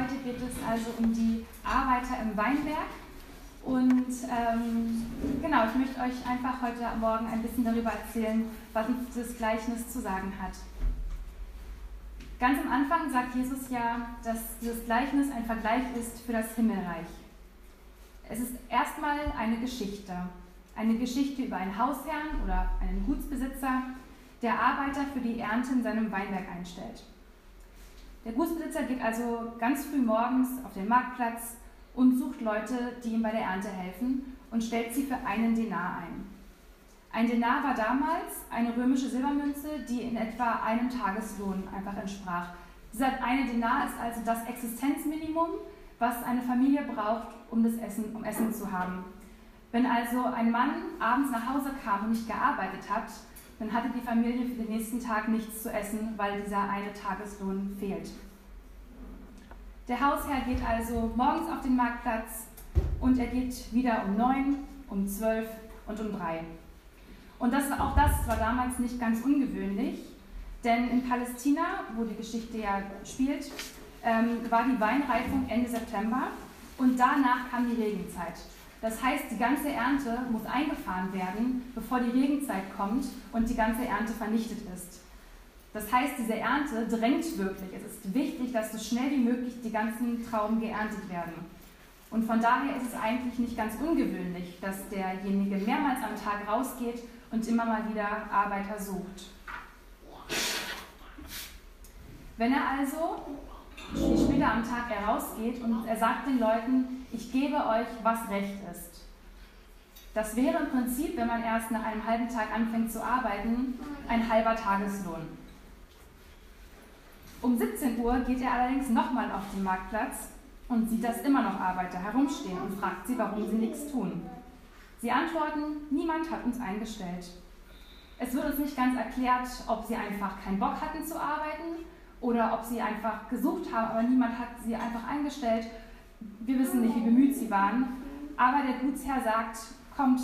Heute geht es also um die Arbeiter im Weinberg. Und ähm, genau, ich möchte euch einfach heute Morgen ein bisschen darüber erzählen, was uns dieses Gleichnis zu sagen hat. Ganz am Anfang sagt Jesus ja, dass dieses Gleichnis ein Vergleich ist für das Himmelreich. Es ist erstmal eine Geschichte. Eine Geschichte über einen Hausherrn oder einen Gutsbesitzer, der Arbeiter für die Ernte in seinem Weinberg einstellt. Der Gutsbesitzer geht also ganz früh morgens auf den Marktplatz und sucht Leute, die ihm bei der Ernte helfen und stellt sie für einen Denar ein. Ein Denar war damals eine römische Silbermünze, die in etwa einem Tageslohn einfach entsprach. Dieser eine Denar ist also das Existenzminimum, was eine Familie braucht, um, das Essen, um Essen zu haben. Wenn also ein Mann abends nach Hause kam und nicht gearbeitet hat, dann hatte die Familie für den nächsten Tag nichts zu essen, weil dieser eine Tageslohn fehlt. Der Hausherr geht also morgens auf den Marktplatz und er geht wieder um neun, um zwölf und um drei. Und das, auch das war damals nicht ganz ungewöhnlich, denn in Palästina, wo die Geschichte ja spielt, ähm, war die Weinreifung Ende September und danach kam die Regenzeit. Das heißt, die ganze Ernte muss eingefahren werden, bevor die Regenzeit kommt und die ganze Ernte vernichtet ist. Das heißt, diese Ernte drängt wirklich. Es ist wichtig, dass so schnell wie möglich die ganzen Trauben geerntet werden. Und von daher ist es eigentlich nicht ganz ungewöhnlich, dass derjenige mehrmals am Tag rausgeht und immer mal wieder Arbeiter sucht. Wenn er also später am Tag herausgeht und er sagt den Leuten, ich gebe euch, was recht ist. Das wäre im Prinzip, wenn man erst nach einem halben Tag anfängt zu arbeiten, ein halber Tageslohn. Um 17 Uhr geht er allerdings nochmal auf den Marktplatz und sieht, dass immer noch Arbeiter herumstehen und fragt sie, warum sie nichts tun. Sie antworten, niemand hat uns eingestellt. Es wird uns nicht ganz erklärt, ob sie einfach keinen Bock hatten zu arbeiten oder ob sie einfach gesucht haben, aber niemand hat sie einfach eingestellt. Wir wissen nicht, wie bemüht sie waren. Aber der Gutsherr sagt, kommt,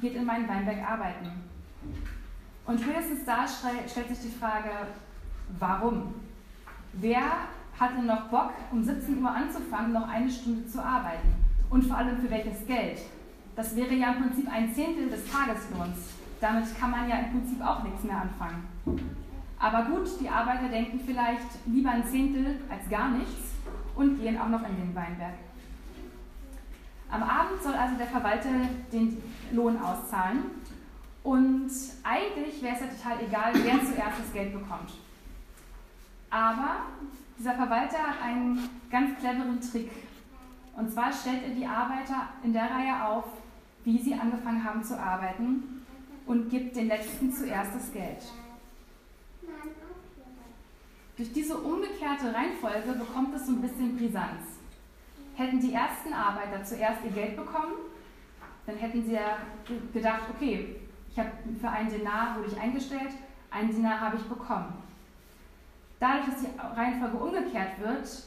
geht in meinen Weinberg arbeiten. Und spätestens da stellt sich die Frage, warum? Wer hatte noch Bock, um 17 Uhr anzufangen, noch eine Stunde zu arbeiten? Und vor allem für welches Geld? Das wäre ja im Prinzip ein Zehntel des Tageslohns. Damit kann man ja im Prinzip auch nichts mehr anfangen. Aber gut, die Arbeiter denken vielleicht lieber ein Zehntel als gar nichts und gehen auch noch in den Weinberg. Am Abend soll also der Verwalter den Lohn auszahlen und eigentlich wäre es ja total egal, wer zuerst das Geld bekommt. Aber dieser Verwalter hat einen ganz cleveren Trick. Und zwar stellt er die Arbeiter in der Reihe auf, wie sie angefangen haben zu arbeiten und gibt den Letzten zuerst das Geld. Durch diese umgekehrte Reihenfolge bekommt es so ein bisschen Brisanz. Hätten die ersten Arbeiter zuerst ihr Geld bekommen, dann hätten sie ja gedacht, okay, ich habe für einen Denar wurde ich eingestellt, einen Denar habe ich bekommen. Dadurch, dass die Reihenfolge umgekehrt wird,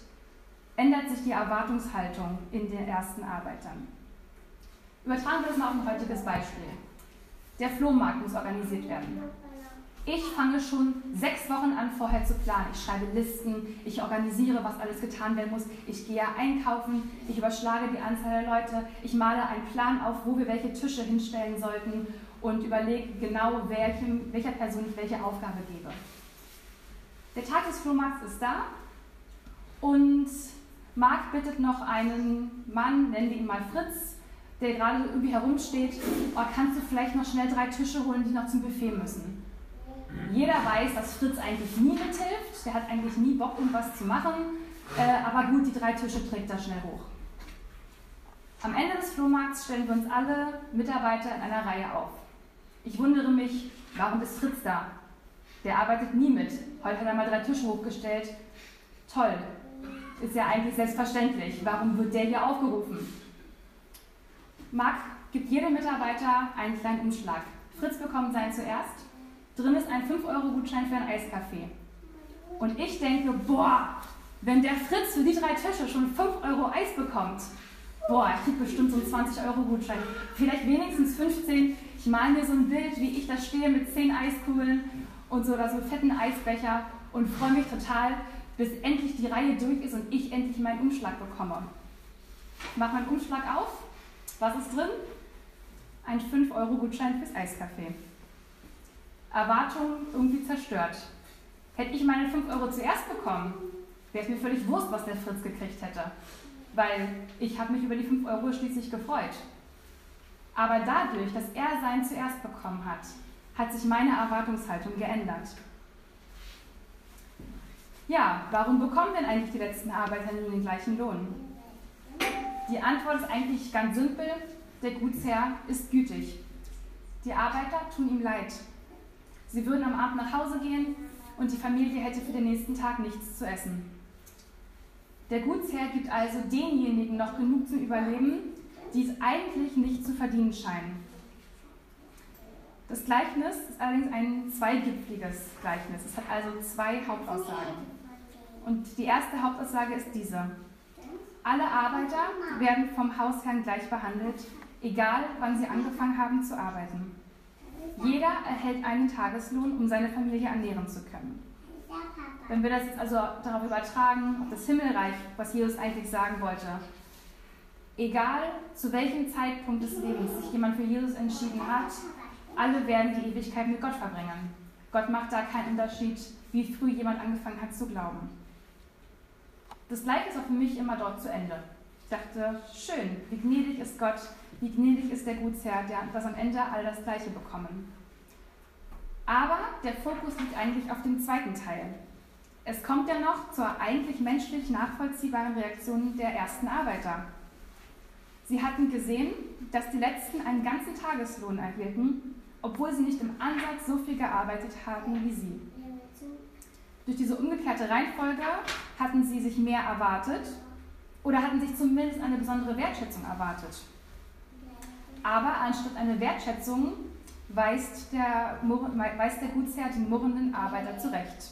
ändert sich die Erwartungshaltung in den ersten Arbeitern. Übertragen wir das mal auf ein heutiges Beispiel. Der Flohmarkt muss organisiert werden. Ich fange schon sechs Wochen an, vorher zu planen. Ich schreibe Listen, ich organisiere, was alles getan werden muss. Ich gehe einkaufen, ich überschlage die Anzahl der Leute, ich male einen Plan auf, wo wir welche Tische hinstellen sollten und überlege genau, welchem, welcher Person ich welche Aufgabe gebe. Der Tag des Flohmarkts ist da und Marc bittet noch einen Mann, nennen wir ihn mal Fritz, der gerade irgendwie herumsteht, oh, kannst du vielleicht noch schnell drei Tische holen, die noch zum Buffet müssen. Jeder weiß, dass Fritz eigentlich nie mithilft, der hat eigentlich nie Bock, irgendwas zu machen, äh, aber gut, die drei Tische trägt er schnell hoch. Am Ende des Flohmarkts stellen wir uns alle Mitarbeiter in einer Reihe auf. Ich wundere mich, warum ist Fritz da? Der arbeitet nie mit. Heute hat er mal drei Tische hochgestellt. Toll. Ist ja eigentlich selbstverständlich. Warum wird der hier aufgerufen? Marc gibt jedem Mitarbeiter einen kleinen Umschlag. Fritz bekommt seinen zuerst. Drin ist ein 5-Euro-Gutschein für ein Eiskaffee. Und ich denke, boah, wenn der Fritz für die drei Tische schon 5 Euro Eis bekommt, boah, ich krieg bestimmt so einen 20-Euro-Gutschein. Vielleicht wenigstens 15. Ich male mir so ein Bild, wie ich da stehe mit 10 Eiskugeln und so oder so fetten Eisbecher und freue mich total. bis endlich die Reihe durch ist und ich endlich meinen Umschlag bekomme. Ich mache meinen Umschlag auf. Was ist drin? Ein 5-Euro-Gutschein fürs Eiscafé. Erwartungen irgendwie zerstört. Hätte ich meine 5 Euro zuerst bekommen, wäre es mir völlig wurscht, was der Fritz gekriegt hätte. Weil ich habe mich über die 5 Euro schließlich gefreut. Aber dadurch, dass er seinen zuerst bekommen hat, hat sich meine Erwartungshaltung geändert. Ja, warum bekommen denn eigentlich die letzten Arbeiter nun den gleichen Lohn? Die Antwort ist eigentlich ganz simpel. Der Gutsherr ist gütig. Die Arbeiter tun ihm leid. Sie würden am Abend nach Hause gehen und die Familie hätte für den nächsten Tag nichts zu essen. Der Gutsherr gibt also denjenigen noch genug zum Überleben, die es eigentlich nicht zu verdienen scheinen. Das Gleichnis ist allerdings ein zweigipfliges Gleichnis. Es hat also zwei Hauptaussagen. Und die erste Hauptaussage ist diese. Alle Arbeiter werden vom Hausherrn gleich behandelt, egal wann sie angefangen haben zu arbeiten. Jeder erhält einen Tageslohn, um seine Familie ernähren zu können. Wenn wir das jetzt also darauf übertragen, auf das Himmelreich, was Jesus eigentlich sagen wollte, egal zu welchem Zeitpunkt des Lebens sich jemand für Jesus entschieden hat, alle werden die Ewigkeit mit Gott verbringen. Gott macht da keinen Unterschied, wie früh jemand angefangen hat zu glauben. Das Gleiche ist auch für mich immer dort zu Ende. Ich dachte, schön, wie gnädig ist Gott, wie gnädig ist der Gutsherr, der, dass am Ende all das Gleiche bekommen. Aber der Fokus liegt eigentlich auf dem zweiten Teil. Es kommt ja noch zur eigentlich menschlich nachvollziehbaren Reaktion der ersten Arbeiter. Sie hatten gesehen, dass die Letzten einen ganzen Tageslohn erhielten, obwohl sie nicht im Ansatz so viel gearbeitet haben wie sie. Durch diese umgekehrte Reihenfolge hatten sie sich mehr erwartet oder hatten sich zumindest eine besondere Wertschätzung erwartet. Aber anstatt eine Wertschätzung weist der, weist der Gutsherr den murrenden Arbeiter zurecht.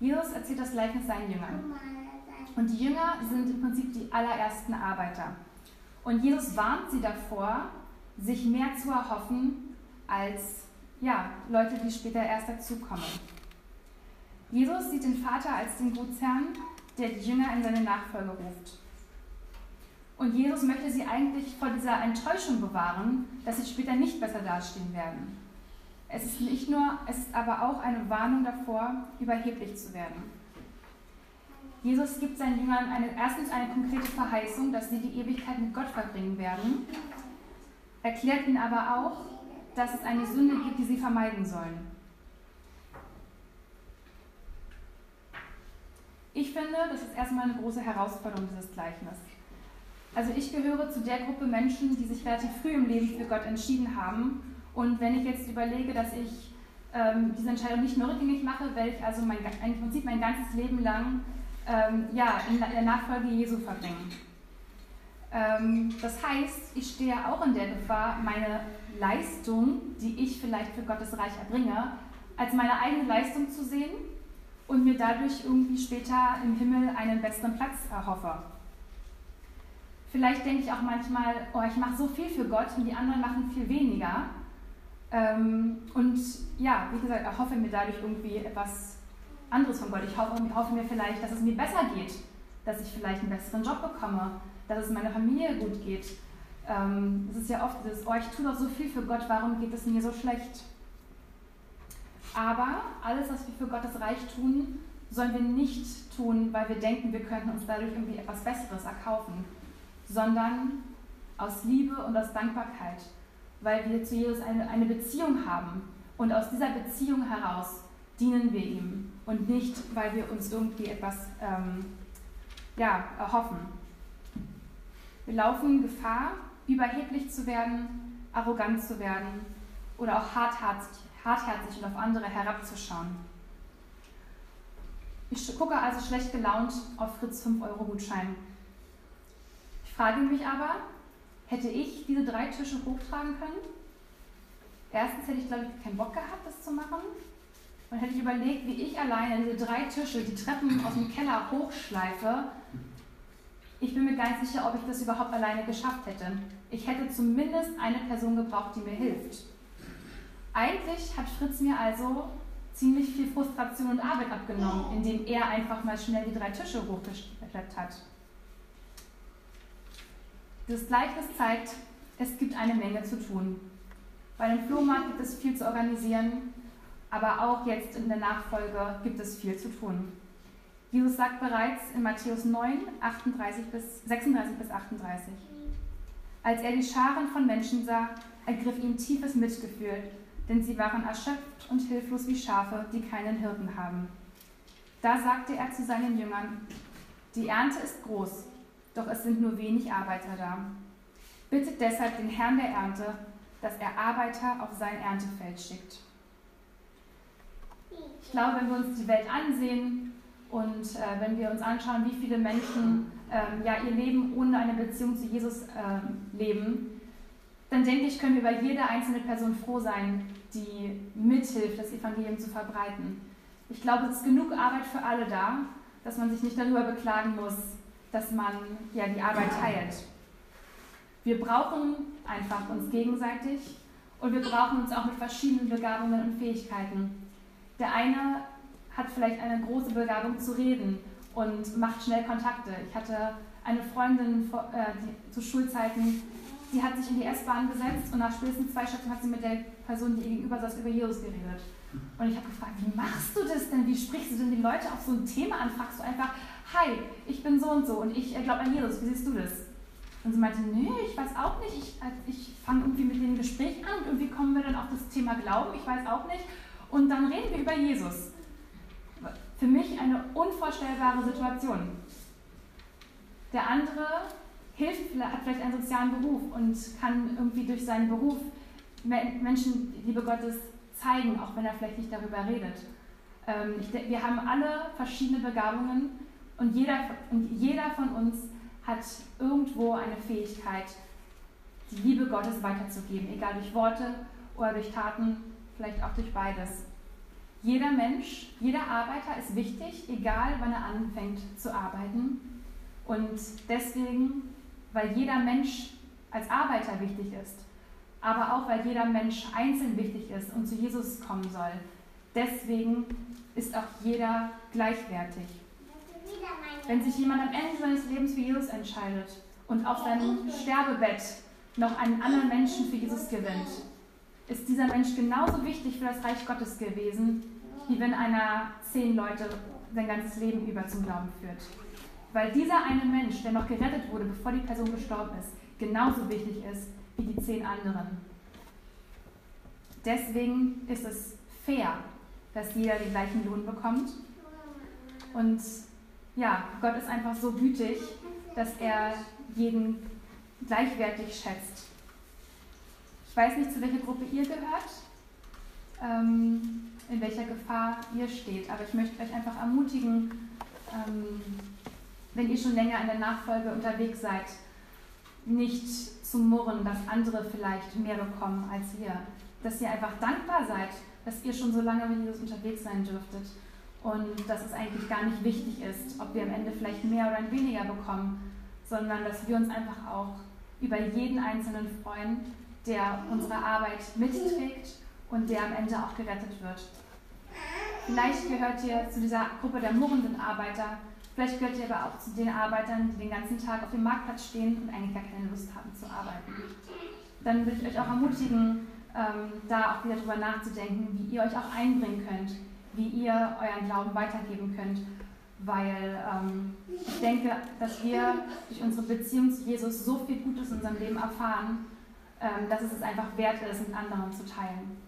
Jesus erzählt das Gleichnis seinen Jüngern. Und die Jünger sind im Prinzip die allerersten Arbeiter. Und Jesus warnt sie davor, sich mehr zu erhoffen als ja, Leute, die später erst dazukommen. Jesus sieht den Vater als den Gutsherrn, der die Jünger in seine Nachfolge ruft. Und Jesus möchte sie eigentlich vor dieser Enttäuschung bewahren, dass sie später nicht besser dastehen werden. Es ist nicht nur, es ist aber auch eine Warnung davor, überheblich zu werden. Jesus gibt seinen Jüngern eine, erstens eine konkrete Verheißung, dass sie die Ewigkeit mit Gott verbringen werden, erklärt ihnen aber auch, dass es eine Sünde gibt, die sie vermeiden sollen. Ich finde, das ist erstmal eine große Herausforderung, dieses Gleichnis. Also ich gehöre zu der Gruppe Menschen, die sich relativ früh im Leben für Gott entschieden haben. Und wenn ich jetzt überlege, dass ich ähm, diese Entscheidung nicht nur rückgängig mache, werde ich also mein, im Prinzip mein ganzes Leben lang ähm, ja, in der Nachfolge Jesu verbringen. Ähm, das heißt, ich stehe auch in der Gefahr, meine Leistung, die ich vielleicht für Gottes Reich erbringe, als meine eigene Leistung zu sehen und mir dadurch irgendwie später im Himmel einen besseren Platz erhoffe. Vielleicht denke ich auch manchmal, oh, ich mache so viel für Gott und die anderen machen viel weniger. Ähm, und ja, wie gesagt, erhoffe mir dadurch irgendwie etwas anderes von Gott. Ich hoffe, hoffe, mir vielleicht, dass es mir besser geht, dass ich vielleicht einen besseren Job bekomme, dass es meiner Familie gut geht. Ähm, es ist ja oft das, oh, ich tue doch so viel für Gott, warum geht es mir so schlecht? Aber alles, was wir für Gottes Reich tun, sollen wir nicht tun, weil wir denken, wir könnten uns dadurch irgendwie etwas Besseres erkaufen, sondern aus Liebe und aus Dankbarkeit, weil wir zu Jesus eine, eine Beziehung haben und aus dieser Beziehung heraus dienen wir ihm und nicht, weil wir uns irgendwie etwas ähm, ja, erhoffen. Wir laufen Gefahr, überheblich zu werden, arrogant zu werden oder auch hartherzig, hartherzig und auf andere herabzuschauen. Ich gucke also schlecht gelaunt auf Fritz 5-Euro-Gutschein. Ich frage mich aber, hätte ich diese drei Tische hochtragen können? Erstens hätte ich, glaube ich, keinen Bock gehabt, das zu machen. Und hätte ich überlegt, wie ich alleine diese drei Tische, die Treppen aus dem Keller hochschleife, Ich bin mir gar nicht sicher, ob ich das überhaupt alleine geschafft hätte. Ich hätte zumindest eine Person gebraucht, die mir hilft. Eigentlich hat Fritz mir also ziemlich viel Frustration und Arbeit abgenommen, indem er einfach mal schnell die drei Tische hochgeschleppt hat. Das Gleichnis zeigt, es gibt eine Menge zu tun. Bei dem Flohmarkt gibt es viel zu organisieren, aber auch jetzt in der Nachfolge gibt es viel zu tun. Jesus sagt bereits in Matthäus 9, 38 bis, 36 bis 38. Als er die Scharen von Menschen sah, ergriff ihn tiefes Mitgefühl, denn sie waren erschöpft und hilflos wie Schafe, die keinen Hirten haben. Da sagte er zu seinen Jüngern, die Ernte ist groß, doch es sind nur wenig Arbeiter da. Bittet deshalb den Herrn der Ernte, dass er Arbeiter auf sein Erntefeld schickt. Ich glaube, wenn wir uns die Welt ansehen und äh, wenn wir uns anschauen, wie viele Menschen ähm, ja, ihr Leben ohne eine Beziehung zu Jesus äh, leben, dann denke ich, können wir über jede einzelne Person froh sein, die mithilft, das Evangelium zu verbreiten. Ich glaube, es ist genug Arbeit für alle da, dass man sich nicht darüber beklagen muss, dass man ja die Arbeit teilt. Wir brauchen einfach uns gegenseitig und wir brauchen uns auch mit verschiedenen Begabungen und Fähigkeiten. Der eine hat vielleicht eine große Begabung zu reden und macht schnell Kontakte. Ich hatte eine Freundin äh, die, zu Schulzeiten, die hat sich in die S-Bahn gesetzt und nach spätestens zwei Stunden hat sie mit der Person, die gegenüber saß, über Jesus geredet. Und ich habe gefragt, wie machst du das denn? Wie sprichst du denn die Leute auf so ein Thema an? Fragst du einfach, hi, ich bin so und so und ich glaube an Jesus, wie siehst du das? Und sie meinte, nee, ich weiß auch nicht, ich, äh, ich fange irgendwie mit dem Gespräch an und irgendwie kommen wir dann auf das Thema Glauben, ich weiß auch nicht. Und dann reden wir über Jesus. Für mich eine unvorstellbare Situation. Der andere hilft, hat vielleicht einen sozialen Beruf und kann irgendwie durch seinen Beruf Menschen Liebe Gottes zeigen, auch wenn er vielleicht nicht darüber redet. Ähm, wir haben alle verschiedene Begabungen und jeder, und jeder von uns hat irgendwo eine Fähigkeit, die Liebe Gottes weiterzugeben, egal durch Worte oder durch Taten, vielleicht auch durch beides. Jeder Mensch, jeder Arbeiter ist wichtig, egal wann er anfängt zu arbeiten. Und deswegen, weil jeder Mensch als Arbeiter wichtig ist, aber auch weil jeder Mensch einzeln wichtig ist und zu Jesus kommen soll, deswegen ist auch jeder gleichwertig. Wenn sich jemand am Ende seines Lebens für Jesus entscheidet und auf seinem Sterbebett noch einen anderen Menschen für Jesus gewinnt, ist dieser Mensch genauso wichtig für das Reich Gottes gewesen, wie wenn einer zehn Leute sein ganzes Leben über zum Glauben führt. Weil dieser eine Mensch, der noch gerettet wurde, bevor die Person gestorben ist, genauso wichtig ist wie die zehn anderen. Deswegen ist es fair, dass jeder den gleichen Lohn bekommt. Und ja, Gott ist einfach so gütig, dass er jeden gleichwertig schätzt. Ich weiß nicht, zu welcher Gruppe ihr gehört, ähm, in welcher Gefahr ihr steht, aber ich möchte euch einfach ermutigen, ähm, wenn ihr schon länger in der Nachfolge unterwegs seid, nicht zu murren, dass andere vielleicht mehr bekommen als ihr. Dass ihr einfach dankbar seid, dass ihr schon so lange mit Jesus unterwegs sein dürftet und dass es eigentlich gar nicht wichtig ist, ob wir am Ende vielleicht mehr oder weniger bekommen, sondern dass wir uns einfach auch über jeden Einzelnen freuen, der unsere Arbeit mitträgt und der am Ende auch gerettet wird. Vielleicht gehört ihr zu dieser Gruppe der murrenden Arbeiter, vielleicht gehört ihr aber auch zu den Arbeitern, die den ganzen Tag auf dem Marktplatz stehen und eigentlich gar keine Lust haben zu arbeiten. Dann würde ich euch auch ermutigen, ähm, da auch wieder drüber nachzudenken, wie ihr euch auch einbringen könnt wie ihr euren Glauben weitergeben könnt. Weil ähm, ich denke, dass wir durch unsere Beziehung zu Jesus so viel Gutes in unserem Leben erfahren, ähm, dass es es einfach wert ist, mit anderen zu teilen.